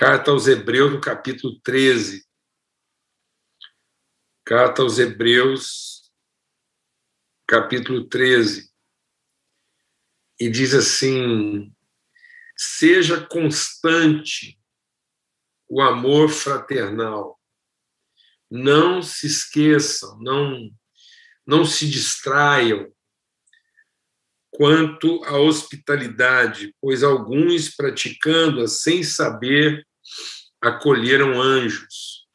Carta aos Hebreus, no capítulo 13. Carta aos Hebreus, capítulo 13. E diz assim: seja constante o amor fraternal. Não se esqueçam, não, não se distraiam quanto à hospitalidade, pois alguns, praticando-a sem saber, acolheram anjos.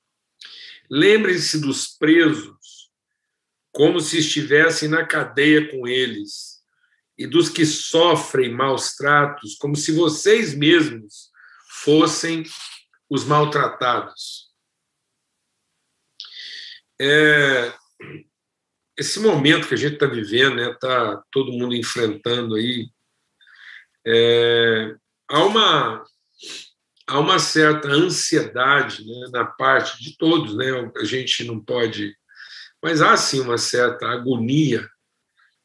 Lembrem-se dos presos, como se estivessem na cadeia com eles, e dos que sofrem maus tratos, como se vocês mesmos fossem os maltratados. É, esse momento que a gente está vivendo, né, tá todo mundo enfrentando aí, é, há uma há uma certa ansiedade né, na parte de todos, né? A gente não pode, mas há sim uma certa agonia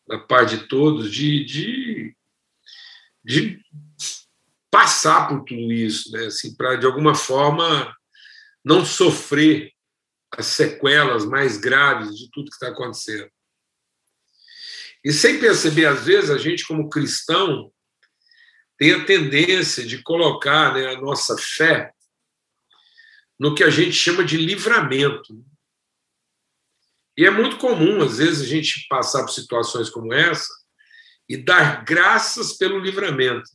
na parte de todos de, de, de passar por tudo isso, né? Assim, para de alguma forma não sofrer as sequelas mais graves de tudo que está acontecendo. E sem perceber, às vezes, a gente, como cristão, tem a tendência de colocar né, a nossa fé no que a gente chama de livramento. E é muito comum, às vezes, a gente passar por situações como essa e dar graças pelo livramento.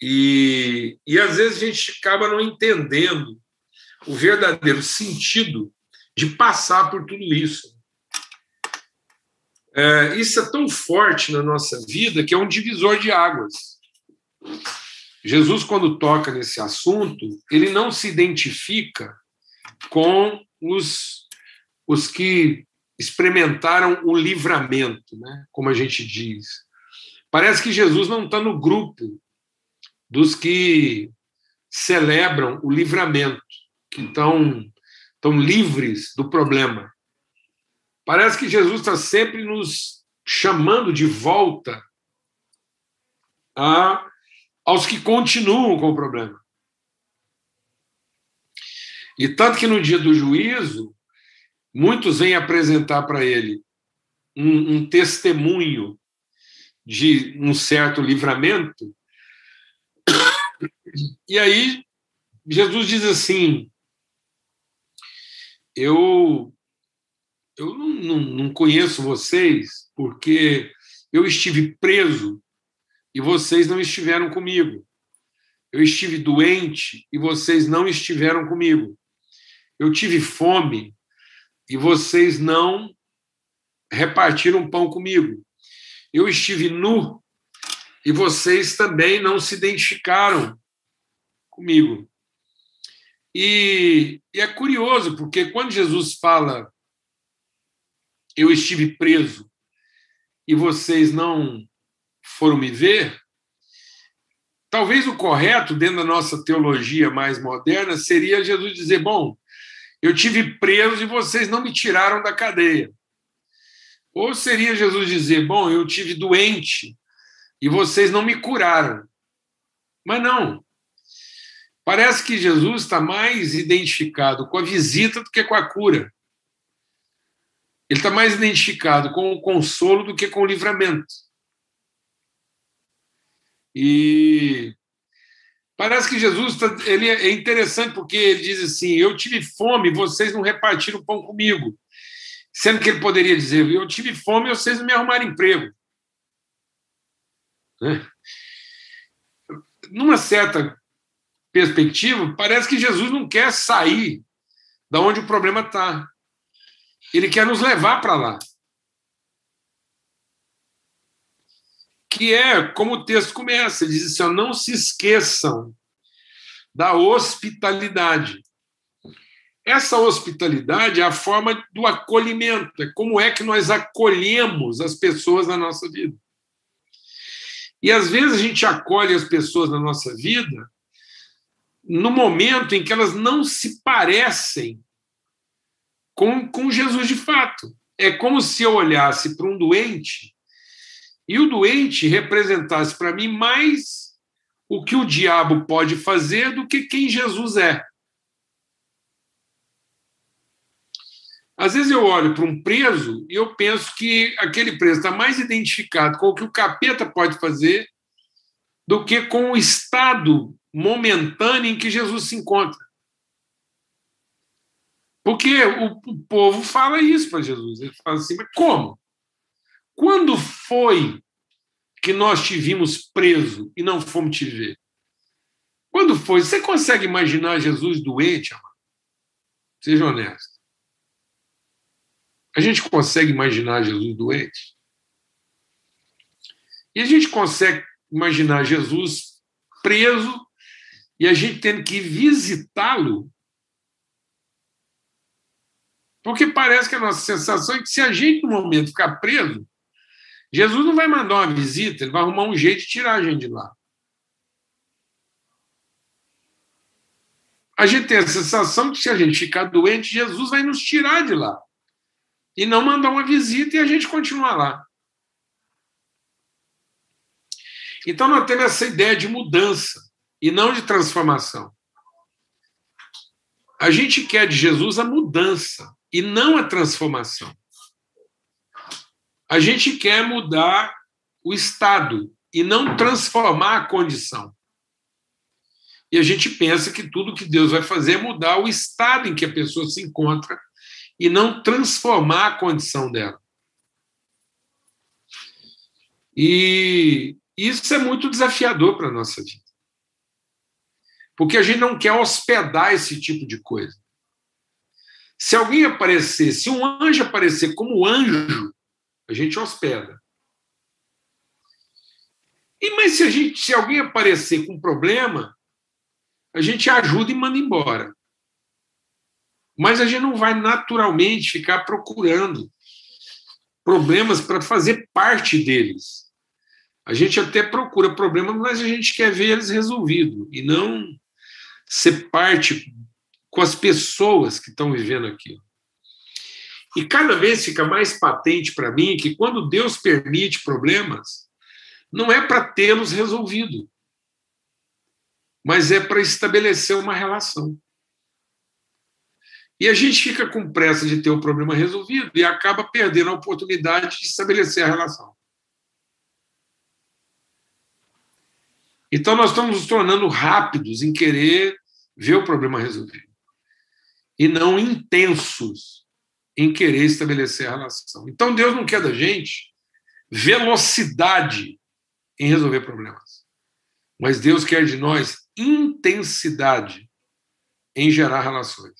E, e às vezes a gente acaba não entendendo o verdadeiro sentido de passar por tudo isso. É, isso é tão forte na nossa vida que é um divisor de águas. Jesus, quando toca nesse assunto, ele não se identifica com os, os que experimentaram o livramento, né? como a gente diz. Parece que Jesus não está no grupo dos que celebram o livramento, que estão, estão livres do problema. Parece que Jesus está sempre nos chamando de volta a, aos que continuam com o problema. E tanto que no dia do juízo, muitos vêm apresentar para ele um, um testemunho de um certo livramento. E aí Jesus diz assim: Eu eu não, não, não conheço vocês porque eu estive preso e vocês não estiveram comigo. Eu estive doente e vocês não estiveram comigo. Eu tive fome e vocês não repartiram pão comigo. Eu estive nu e vocês também não se identificaram comigo. E, e, é curioso, porque quando Jesus fala eu estive preso e vocês não foram me ver, talvez o correto, dentro da nossa teologia mais moderna, seria Jesus dizer: Bom, eu tive preso e vocês não me tiraram da cadeia. Ou seria Jesus dizer: Bom, eu tive doente e vocês não me curaram. Mas não. Parece que Jesus está mais identificado com a visita do que com a cura. Ele está mais identificado com o consolo do que com o livramento. E parece que Jesus tá, ele é interessante porque ele diz assim: Eu tive fome, vocês não repartiram pão comigo. Sendo que ele poderia dizer: Eu tive fome e vocês não me arrumaram emprego. Né? Numa certa perspectiva, parece que Jesus não quer sair da onde o problema está. Ele quer nos levar para lá. Que é como o texto começa, ele diz assim: não se esqueçam da hospitalidade. Essa hospitalidade é a forma do acolhimento, é como é que nós acolhemos as pessoas na nossa vida. E às vezes a gente acolhe as pessoas na nossa vida no momento em que elas não se parecem com, com Jesus de fato. É como se eu olhasse para um doente e o doente representasse para mim mais o que o diabo pode fazer do que quem Jesus é. Às vezes eu olho para um preso e eu penso que aquele preso está mais identificado com o que o capeta pode fazer do que com o estado momentâneo em que Jesus se encontra. Porque o, o povo fala isso para Jesus. Ele fala assim: mas como? Quando foi que nós te vimos preso e não fomos te ver? Quando foi? Você consegue imaginar Jesus doente, amado? Seja honesto. A gente consegue imaginar Jesus doente? E a gente consegue imaginar Jesus preso e a gente tendo que visitá-lo? Porque parece que a nossa sensação é que se a gente, no momento, ficar preso, Jesus não vai mandar uma visita, ele vai arrumar um jeito de tirar a gente de lá. A gente tem a sensação que se a gente ficar doente, Jesus vai nos tirar de lá e não mandar uma visita e a gente continuar lá. Então nós temos essa ideia de mudança e não de transformação. A gente quer de Jesus a mudança e não a transformação. A gente quer mudar o estado e não transformar a condição. E a gente pensa que tudo que Deus vai fazer é mudar o estado em que a pessoa se encontra e não transformar a condição dela. E isso é muito desafiador para a nossa vida. Porque a gente não quer hospedar esse tipo de coisa. Se alguém aparecer, se um anjo aparecer como anjo, a gente hospeda. E mas se a gente, se alguém aparecer com problema, a gente ajuda e manda embora. Mas a gente não vai naturalmente ficar procurando problemas para fazer parte deles. A gente até procura problemas, mas a gente quer ver eles resolvidos e não ser parte com as pessoas que estão vivendo aquilo. E cada vez fica mais patente para mim que quando Deus permite problemas, não é para tê-los resolvido, mas é para estabelecer uma relação. E a gente fica com pressa de ter o problema resolvido e acaba perdendo a oportunidade de estabelecer a relação. Então, nós estamos nos tornando rápidos em querer ver o problema resolvido e não intensos em querer estabelecer a relação. Então, Deus não quer da gente velocidade em resolver problemas, mas Deus quer de nós intensidade em gerar relações.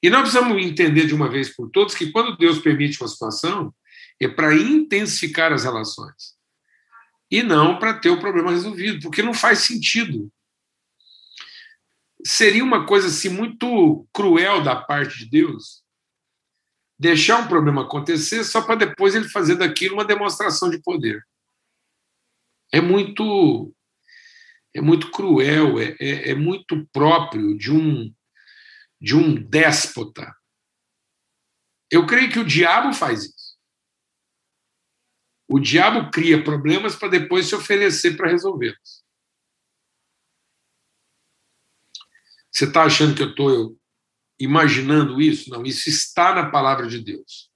E nós precisamos entender de uma vez por todas que quando Deus permite uma situação, é para intensificar as relações. E não para ter o problema resolvido, porque não faz sentido. Seria uma coisa assim muito cruel da parte de Deus deixar um problema acontecer só para depois ele fazer daquilo uma demonstração de poder. É muito é muito cruel, é, é, é muito próprio de um de um déspota. Eu creio que o diabo faz isso. O diabo cria problemas para depois se oferecer para resolvê-los. Você está achando que eu estou imaginando isso? Não, isso está na palavra de Deus.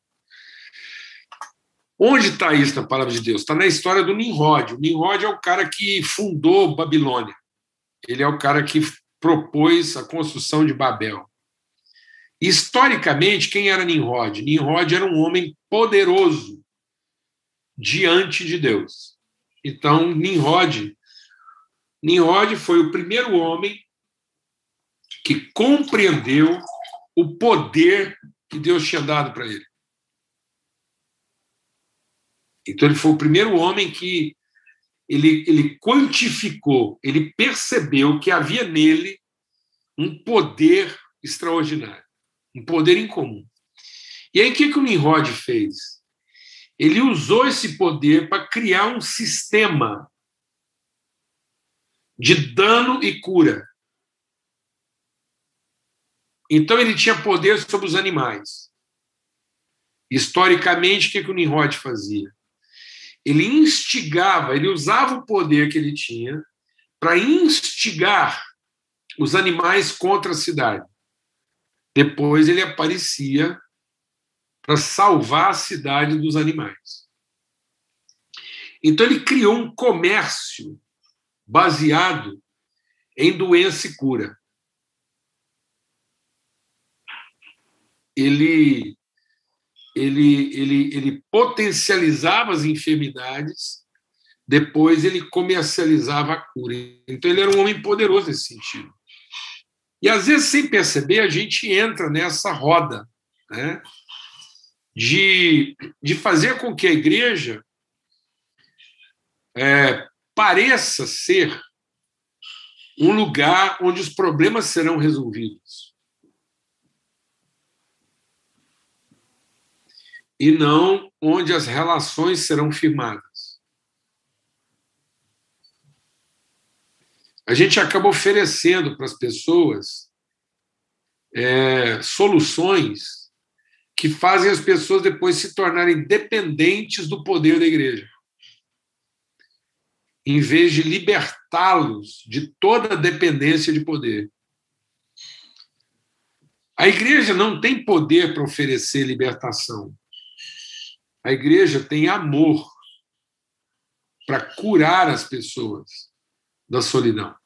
Onde está isso na palavra de Deus? Está na história do Nimrod. O Nimrod é o cara que fundou Babilônia. Ele é o cara que propôs a construção de Babel. Historicamente, quem era Nimrod? Nimrod era um homem poderoso diante de Deus. Então, Nimrod, Nimrod foi o primeiro homem que compreendeu o poder que Deus tinha dado para ele. Então, ele foi o primeiro homem que ele, ele quantificou, ele percebeu que havia nele um poder extraordinário um poder incomum. E aí, o que, que o Nimrod fez? Ele usou esse poder para criar um sistema de dano e cura. Então, ele tinha poder sobre os animais. Historicamente, o que, que o Nimrod fazia? ele instigava, ele usava o poder que ele tinha para instigar os animais contra a cidade. Depois ele aparecia para salvar a cidade dos animais. Então ele criou um comércio baseado em doença e cura. Ele ele, ele, ele potencializava as enfermidades, depois ele comercializava a cura. Então ele era um homem poderoso nesse sentido. E às vezes, sem perceber, a gente entra nessa roda né, de, de fazer com que a igreja é, pareça ser um lugar onde os problemas serão resolvidos. E não onde as relações serão firmadas. A gente acaba oferecendo para as pessoas é, soluções que fazem as pessoas depois se tornarem dependentes do poder da igreja. Em vez de libertá-los de toda dependência de poder. A igreja não tem poder para oferecer libertação. A igreja tem amor para curar as pessoas da solidão.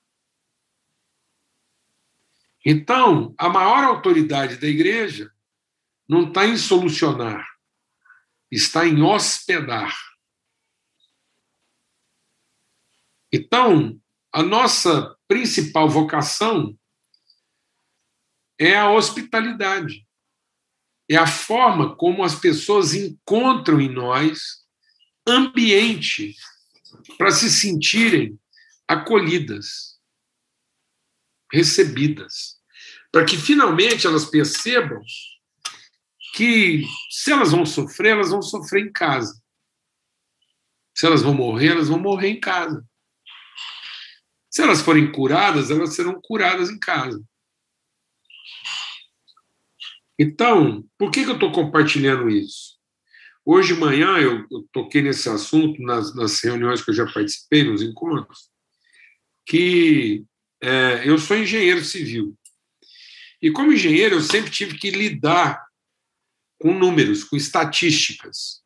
Então, a maior autoridade da igreja não está em solucionar, está em hospedar. Então, a nossa principal vocação é a hospitalidade é a forma como as pessoas encontram em nós ambiente para se sentirem acolhidas, recebidas, para que finalmente elas percebam que se elas vão sofrer, elas vão sofrer em casa. Se elas vão morrer, elas vão morrer em casa. Se elas forem curadas, elas serão curadas em casa. Então, por que, que eu estou compartilhando isso? Hoje de manhã eu, eu toquei nesse assunto nas, nas, reuniões que eu já participei, nos encontros, que é, eu sou engenheiro civil. E como engenheiro, eu sempre tive que lidar com números, com estatísticas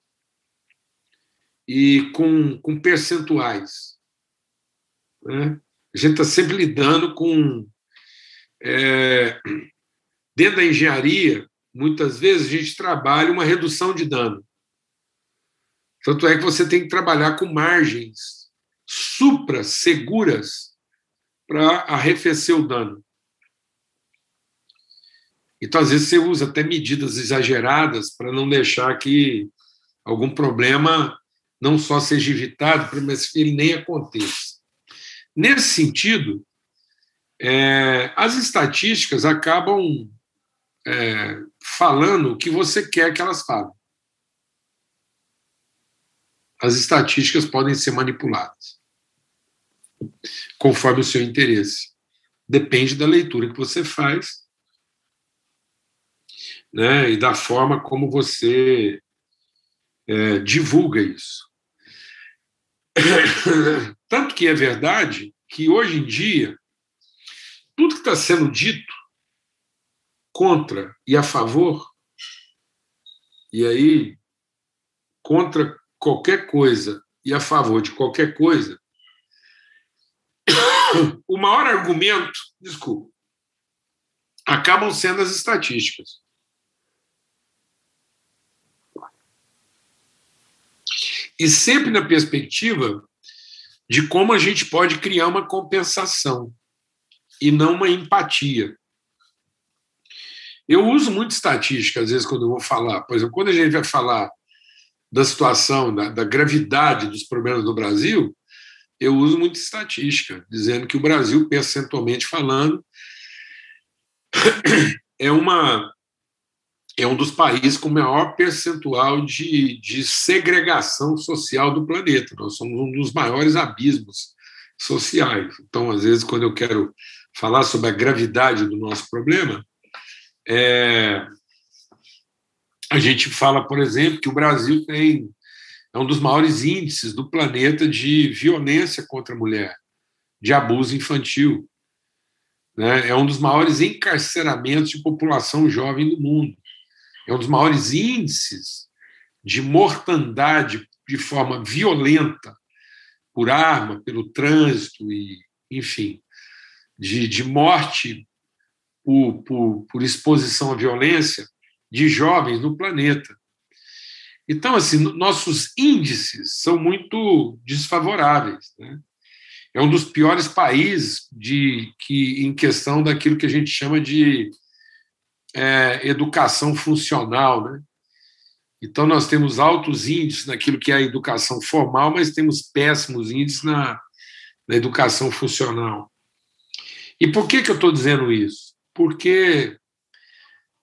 e com, com percentuais. Né? A gente está sempre lidando com é, Dentro da engenharia, muitas vezes a gente trabalha uma redução de dano. Tanto é que você tem que trabalhar com margens supra seguras para arrefecer o dano. Então, às vezes, você usa até medidas exageradas para não deixar que algum problema não só seja evitado, mas que ele nem aconteça. Nesse sentido, é, as estatísticas acabam é, falando o que você quer que elas falem. As estatísticas podem ser manipuladas conforme o seu interesse. Depende da leitura que você faz né, e da forma como você é, divulga isso. Tanto que é verdade que hoje em dia, tudo que está sendo dito contra e a favor, e aí, contra qualquer coisa e a favor de qualquer coisa, o maior argumento, desculpa, acabam sendo as estatísticas. E sempre na perspectiva de como a gente pode criar uma compensação e não uma empatia. Eu uso muito estatística, às vezes, quando eu vou falar. Por exemplo, quando a gente vai falar da situação, da, da gravidade dos problemas do Brasil, eu uso muito estatística, dizendo que o Brasil, percentualmente falando, é uma é um dos países com maior percentual de, de segregação social do planeta. Nós somos um dos maiores abismos sociais. Então, às vezes, quando eu quero falar sobre a gravidade do nosso problema, é, a gente fala, por exemplo, que o Brasil tem é um dos maiores índices do planeta de violência contra a mulher, de abuso infantil. Né? É um dos maiores encarceramentos de população jovem do mundo. É um dos maiores índices de mortandade de forma violenta por arma, pelo trânsito e, enfim, de, de morte por, por, por exposição à violência de jovens no planeta. Então, assim, nossos índices são muito desfavoráveis. Né? É um dos piores países de, que, em questão daquilo que a gente chama de é, educação funcional. Né? Então, nós temos altos índices naquilo que é a educação formal, mas temos péssimos índices na, na educação funcional. E por que, que eu estou dizendo isso? Porque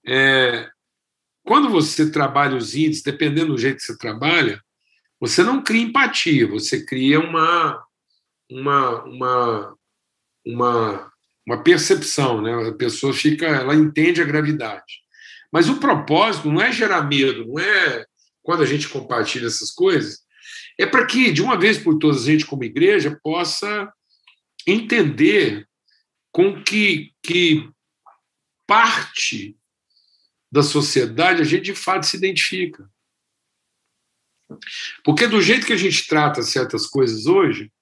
é, quando você trabalha os índices, dependendo do jeito que você trabalha, você não cria empatia, você cria uma, uma, uma, uma, uma percepção, né? A pessoa fica, ela entende a gravidade. Mas o propósito não é gerar medo, não é quando a gente compartilha essas coisas, é para que, de uma vez por todas, a gente, como igreja, possa entender com que, que parte da sociedade a gente de fato se identifica. Porque do jeito que a gente trata certas coisas hoje,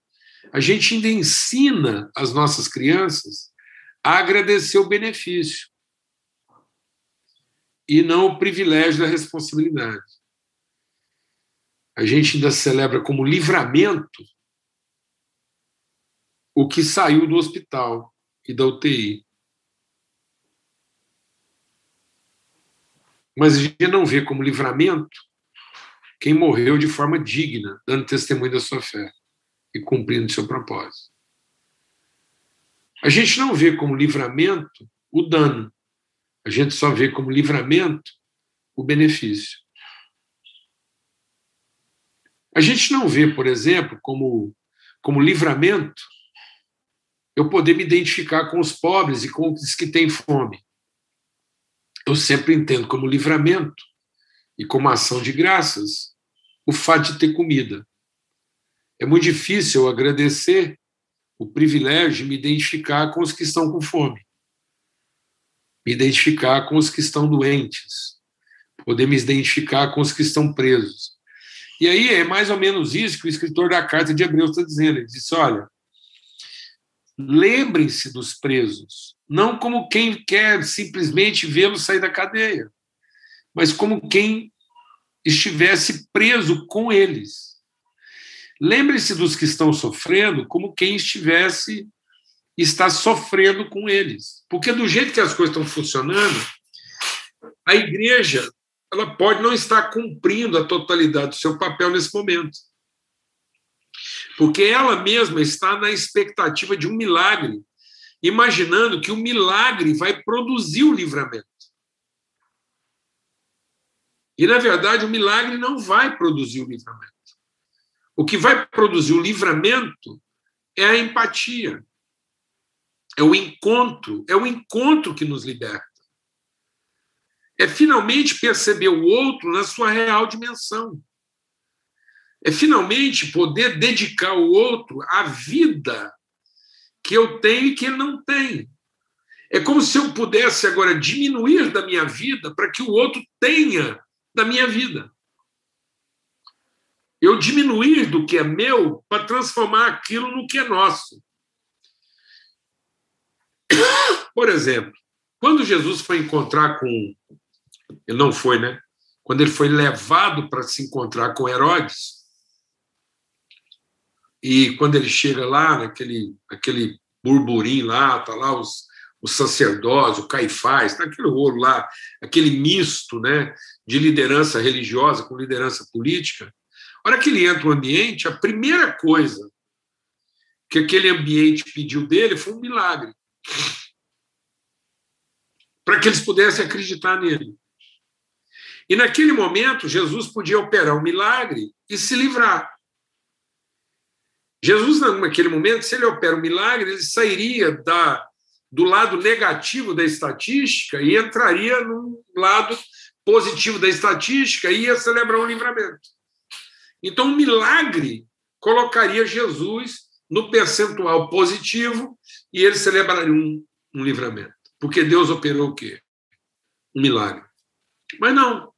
a gente ainda ensina as nossas crianças a agradecer o benefício e não o privilégio da responsabilidade. A gente ainda celebra como livramento o que saiu do hospital e da UTI. Mas a gente não vê como livramento quem morreu de forma digna, dando testemunho da sua fé e cumprindo seu propósito. A gente não vê como livramento o dano, a gente só vê como livramento o benefício. A gente não vê, por exemplo, como, como livramento eu poder me identificar com os pobres e com os que têm fome eu sempre entendo como livramento e como ação de graças o fato de ter comida. É muito difícil eu agradecer o privilégio de me identificar com os que estão com fome, me identificar com os que estão doentes, poder me identificar com os que estão presos. E aí é mais ou menos isso que o escritor da carta de Hebreus está dizendo. Ele disse: olha, lembrem-se dos presos, não como quem quer simplesmente vê-lo sair da cadeia, mas como quem estivesse preso com eles. Lembre-se dos que estão sofrendo como quem estivesse está sofrendo com eles. Porque do jeito que as coisas estão funcionando, a igreja ela pode não estar cumprindo a totalidade do seu papel nesse momento. Porque ela mesma está na expectativa de um milagre imaginando que o milagre vai produzir o livramento. E, na verdade, o milagre não vai produzir o livramento. O que vai produzir o livramento é a empatia, é o encontro, é o encontro que nos liberta. É finalmente perceber o outro na sua real dimensão. É finalmente poder dedicar o outro à vida que eu tenho e que ele não tem. É como se eu pudesse agora diminuir da minha vida para que o outro tenha da minha vida. Eu diminuir do que é meu para transformar aquilo no que é nosso. Por exemplo, quando Jesus foi encontrar com. Ele não foi, né? Quando ele foi levado para se encontrar com Herodes, e quando ele chega lá, naquele aquele burburinho lá, tá lá os, os sacerdotes, o Caifás, tá aquele rolo lá, aquele misto né, de liderança religiosa com liderança política. A hora que ele entra no ambiente, a primeira coisa que aquele ambiente pediu dele foi um milagre. Para que eles pudessem acreditar nele. E naquele momento, Jesus podia operar um milagre e se livrar. Jesus, naquele momento, se ele opera um milagre, ele sairia da, do lado negativo da estatística e entraria no lado positivo da estatística e ia celebrar um livramento. Então, o milagre colocaria Jesus no percentual positivo e ele celebraria um, um livramento. Porque Deus operou o quê? Um milagre. Mas não.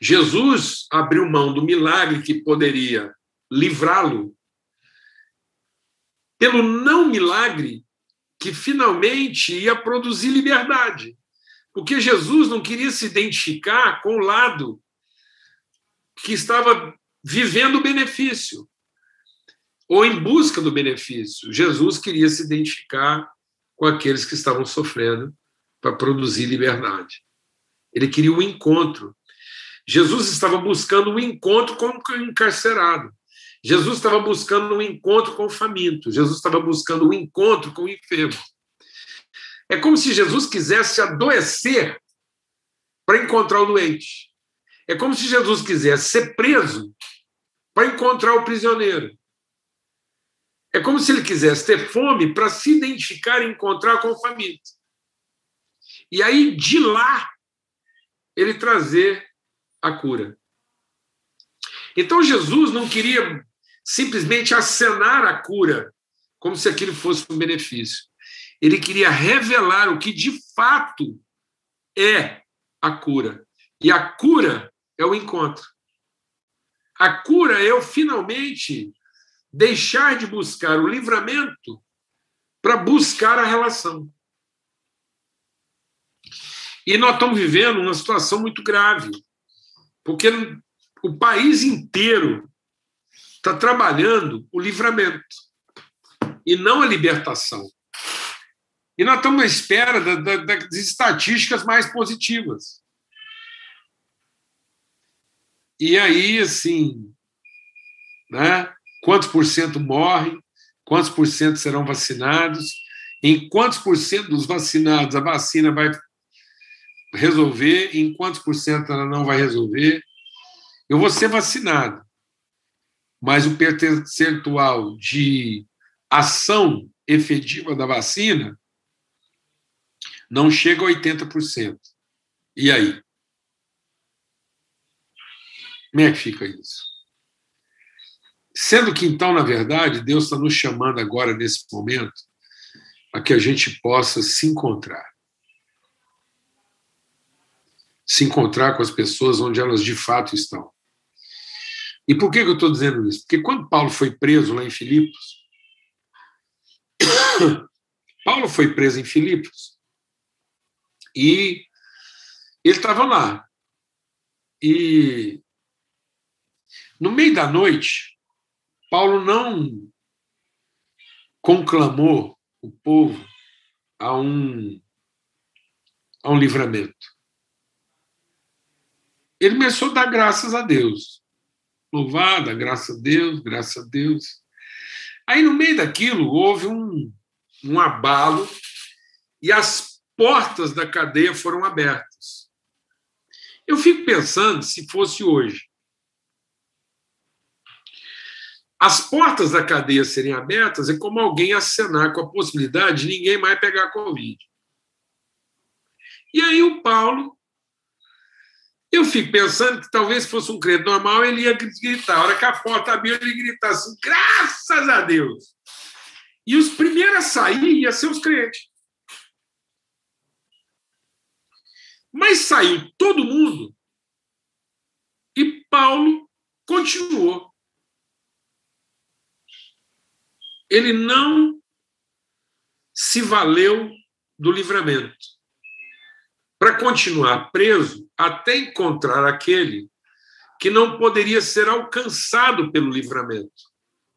Jesus abriu mão do milagre que poderia livrá-lo pelo não milagre que finalmente ia produzir liberdade. Porque Jesus não queria se identificar com o lado que estava vivendo o benefício ou em busca do benefício. Jesus queria se identificar com aqueles que estavam sofrendo para produzir liberdade. Ele queria o um encontro. Jesus estava buscando um encontro com o encarcerado. Jesus estava buscando um encontro com o faminto. Jesus estava buscando um encontro com o enfermo. É como se Jesus quisesse adoecer para encontrar o doente. É como se Jesus quisesse ser preso para encontrar o prisioneiro. É como se ele quisesse ter fome para se identificar e encontrar com o faminto. E aí, de lá, ele trazer a cura. Então, Jesus não queria simplesmente acenar a cura, como se aquilo fosse um benefício. Ele queria revelar o que de fato é a cura. E a cura é o encontro. A cura é eu finalmente deixar de buscar o livramento para buscar a relação. E nós estamos vivendo uma situação muito grave, porque o país inteiro está trabalhando o livramento e não a libertação. E nós estamos à espera das estatísticas mais positivas. E aí, assim, né? quantos por cento morrem, quantos por cento serão vacinados, em quantos por cento dos vacinados a vacina vai resolver, em quantos por cento ela não vai resolver. Eu vou ser vacinado, mas o percentual de ação efetiva da vacina não chega a 80%. E aí? Como é que fica isso? Sendo que, então, na verdade, Deus está nos chamando agora, nesse momento, a que a gente possa se encontrar. Se encontrar com as pessoas onde elas de fato estão. E por que eu estou dizendo isso? Porque quando Paulo foi preso lá em Filipos, Paulo foi preso em Filipos e ele estava lá. E no meio da noite, Paulo não conclamou o povo a um, a um livramento. Ele começou a dar graças a Deus. Louvada, graças a Deus, graças a Deus. Aí, no meio daquilo, houve um, um abalo e as portas da cadeia foram abertas. Eu fico pensando se fosse hoje. As portas da cadeia serem abertas é como alguém acenar com a possibilidade de ninguém mais pegar Covid. E aí o Paulo, eu fico pensando que talvez fosse um crente normal, ele ia gritar. A hora que a porta abriu, ele gritasse assim, graças a Deus. E os primeiros a sair iam ser os crentes. Mas saiu todo mundo e Paulo continuou. ele não se valeu do livramento para continuar preso até encontrar aquele que não poderia ser alcançado pelo livramento.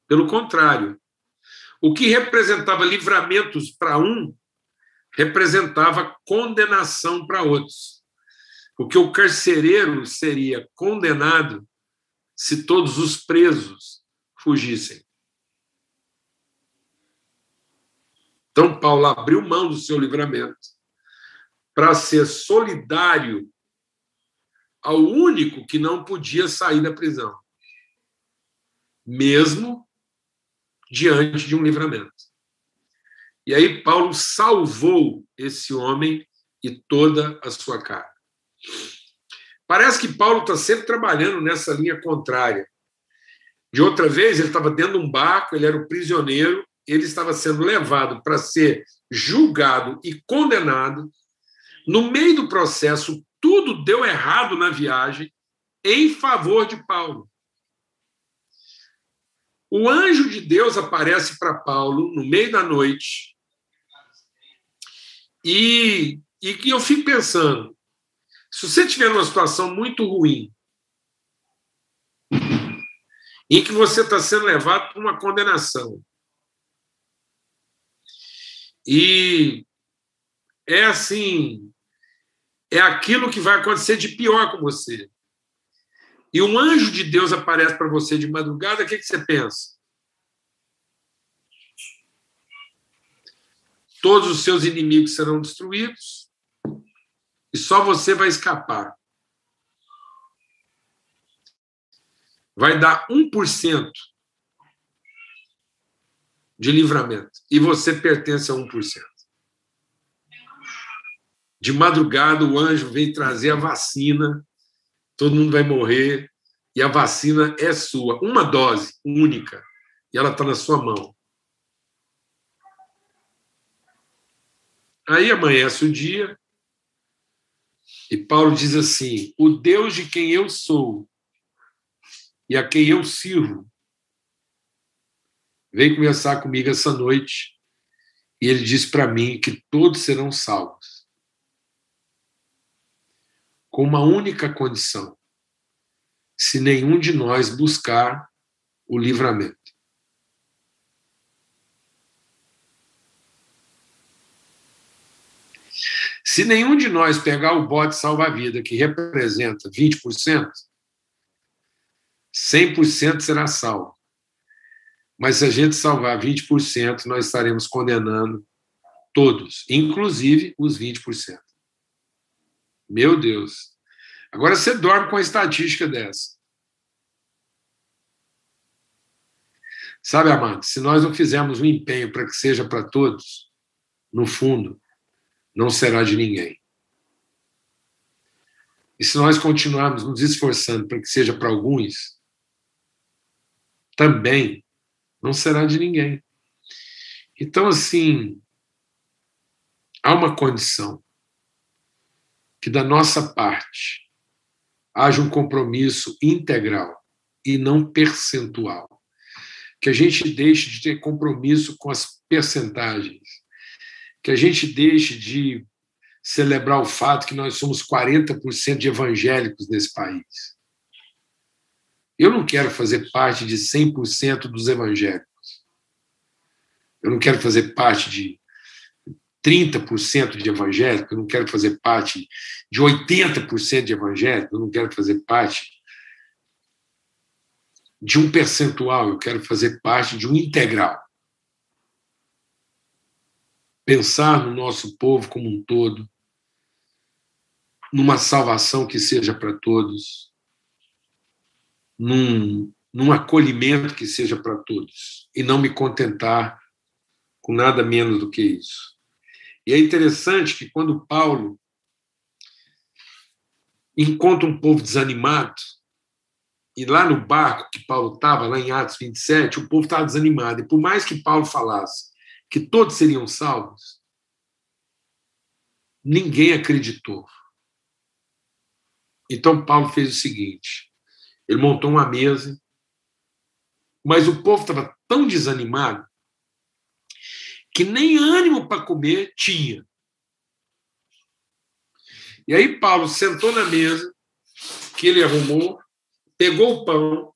Pelo contrário, o que representava livramentos para um representava condenação para outros. Porque o carcereiro seria condenado se todos os presos fugissem. Então, Paulo abriu mão do seu livramento para ser solidário ao único que não podia sair da prisão, mesmo diante de um livramento. E aí, Paulo salvou esse homem e toda a sua casa. Parece que Paulo está sempre trabalhando nessa linha contrária. De outra vez, ele estava dentro de um barco, ele era o prisioneiro, ele estava sendo levado para ser julgado e condenado. No meio do processo, tudo deu errado na viagem em favor de Paulo. O anjo de Deus aparece para Paulo no meio da noite e, e eu fico pensando, se você tiver numa situação muito ruim, em que você está sendo levado para uma condenação, e é assim, é aquilo que vai acontecer de pior com você. E um anjo de Deus aparece para você de madrugada, o que, que você pensa? Todos os seus inimigos serão destruídos e só você vai escapar. Vai dar 1% de livramento e você pertence a 1%. De madrugada, o anjo vem trazer a vacina, todo mundo vai morrer, e a vacina é sua, uma dose única, e ela está na sua mão. Aí amanhece o dia, e Paulo diz assim: O Deus de quem eu sou e a quem eu sirvo Vem conversar comigo essa noite. E ele diz para mim que todos serão salvos. Com uma única condição: se nenhum de nós buscar o livramento. Se nenhum de nós pegar o bote salva-vida, que representa 20%, 100% será salvo. Mas se a gente salvar 20%, nós estaremos condenando todos, inclusive os 20%. Meu Deus. Agora você dorme com a estatística dessa. Sabe, amado, se nós não fizermos um empenho para que seja para todos, no fundo, não será de ninguém. E se nós continuarmos nos esforçando para que seja para alguns, também não será de ninguém. Então, assim, há uma condição que da nossa parte haja um compromisso integral e não percentual. Que a gente deixe de ter compromisso com as percentagens. Que a gente deixe de celebrar o fato que nós somos 40% de evangélicos nesse país. Eu não quero fazer parte de 100% dos evangélicos. Eu não quero fazer parte de 30% de evangélicos, eu não quero fazer parte de 80% de evangélicos, eu não quero fazer parte de um percentual, eu quero fazer parte de um integral. Pensar no nosso povo como um todo, numa salvação que seja para todos, num, num acolhimento que seja para todos e não me contentar com nada menos do que isso. E é interessante que quando Paulo encontra um povo desanimado, e lá no barco que Paulo estava, lá em Atos 27, o povo estava desanimado. E por mais que Paulo falasse que todos seriam salvos, ninguém acreditou. Então Paulo fez o seguinte: ele montou uma mesa, mas o povo estava tão desanimado que nem ânimo para comer tinha. E aí Paulo sentou na mesa que ele arrumou, pegou o pão,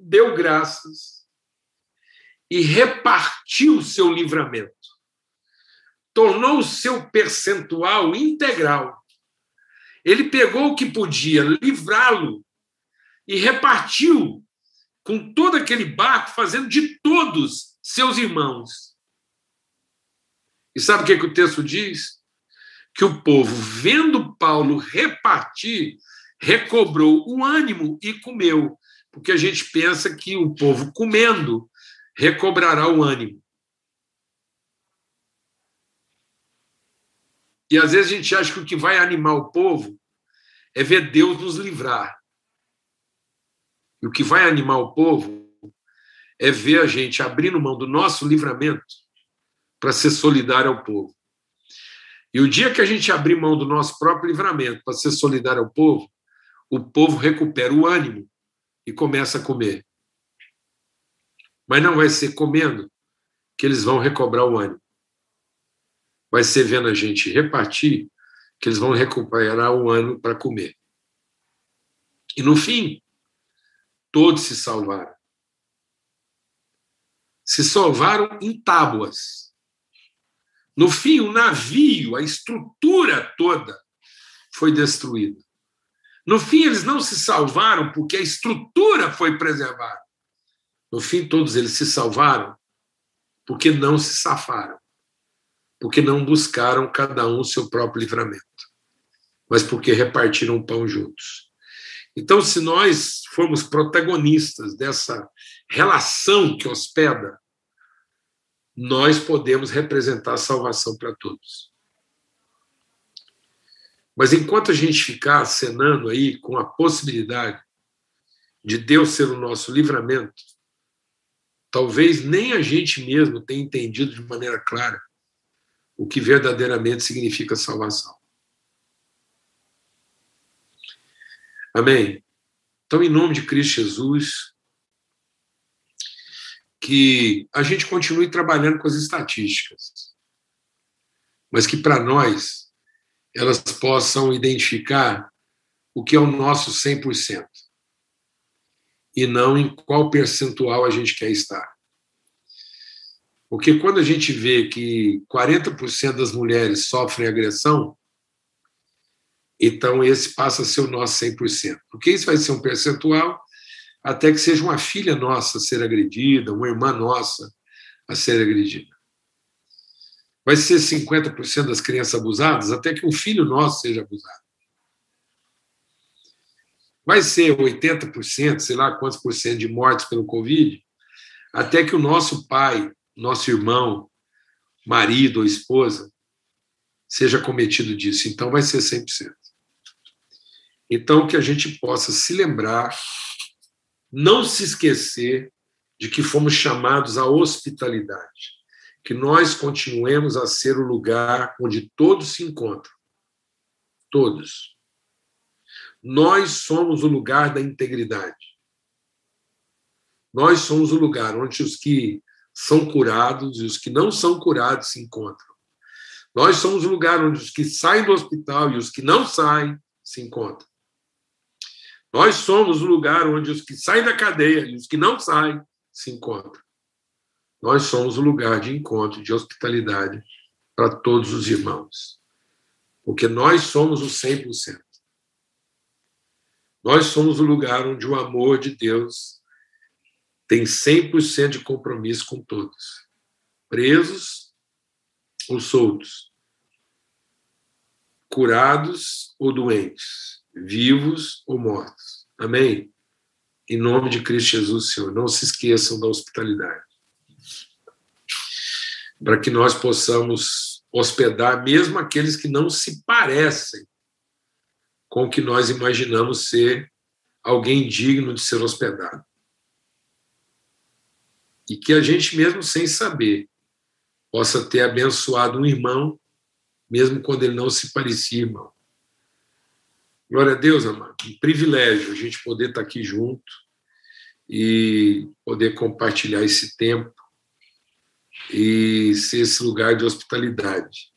deu graças e repartiu o seu livramento. Tornou o seu percentual integral. Ele pegou o que podia livrá-lo e repartiu com todo aquele barco, fazendo de todos seus irmãos. E sabe o que, é que o texto diz? Que o povo, vendo Paulo repartir, recobrou o ânimo e comeu, porque a gente pensa que o povo comendo recobrará o ânimo. E às vezes a gente acha que o que vai animar o povo é ver Deus nos livrar. E o que vai animar o povo é ver a gente abrindo mão do nosso livramento para ser solidário ao povo. E o dia que a gente abrir mão do nosso próprio livramento para ser solidário ao povo, o povo recupera o ânimo e começa a comer. Mas não vai ser comendo que eles vão recobrar o ânimo. Vai ser vendo a gente repartir que eles vão recuperar o ânimo para comer. E no fim, todos se salvaram. Se salvaram em tábuas. No fim, o navio, a estrutura toda foi destruída. No fim, eles não se salvaram porque a estrutura foi preservada. No fim, todos eles se salvaram porque não se safaram, porque não buscaram cada um seu próprio livramento, mas porque repartiram o pão juntos. Então, se nós formos protagonistas dessa relação que hospeda, nós podemos representar a salvação para todos. Mas enquanto a gente ficar acenando aí com a possibilidade de Deus ser o nosso livramento, talvez nem a gente mesmo tenha entendido de maneira clara o que verdadeiramente significa salvação. Amém? Então, em nome de Cristo Jesus, que a gente continue trabalhando com as estatísticas, mas que para nós elas possam identificar o que é o nosso 100% e não em qual percentual a gente quer estar. Porque quando a gente vê que 40% das mulheres sofrem agressão, então esse passa a ser o nosso 100%. Porque isso vai ser um percentual até que seja uma filha nossa a ser agredida, uma irmã nossa a ser agredida. Vai ser 50% das crianças abusadas até que um filho nosso seja abusado. Vai ser 80%, sei lá quantos por cento de mortes pelo Covid, até que o nosso pai, nosso irmão, marido ou esposa seja cometido disso. Então vai ser 100%. Então que a gente possa se lembrar, não se esquecer de que fomos chamados à hospitalidade, que nós continuemos a ser o lugar onde todos se encontram. Todos nós somos o lugar da integridade. Nós somos o lugar onde os que são curados e os que não são curados se encontram. Nós somos o lugar onde os que saem do hospital e os que não saem se encontram. Nós somos o lugar onde os que saem da cadeia e os que não saem se encontram. Nós somos o lugar de encontro, de hospitalidade para todos os irmãos. Porque nós somos o 100%. Nós somos o lugar onde o amor de Deus tem 100% de compromisso com todos, presos ou soltos, curados ou doentes, vivos ou mortos. Amém? Em nome de Cristo Jesus, Senhor, não se esqueçam da hospitalidade. Para que nós possamos hospedar mesmo aqueles que não se parecem com o que nós imaginamos ser alguém digno de ser hospedado. E que a gente, mesmo sem saber, possa ter abençoado um irmão, mesmo quando ele não se parecia irmão. Glória a Deus, amado. Um privilégio a gente poder estar aqui junto e poder compartilhar esse tempo e ser esse lugar de hospitalidade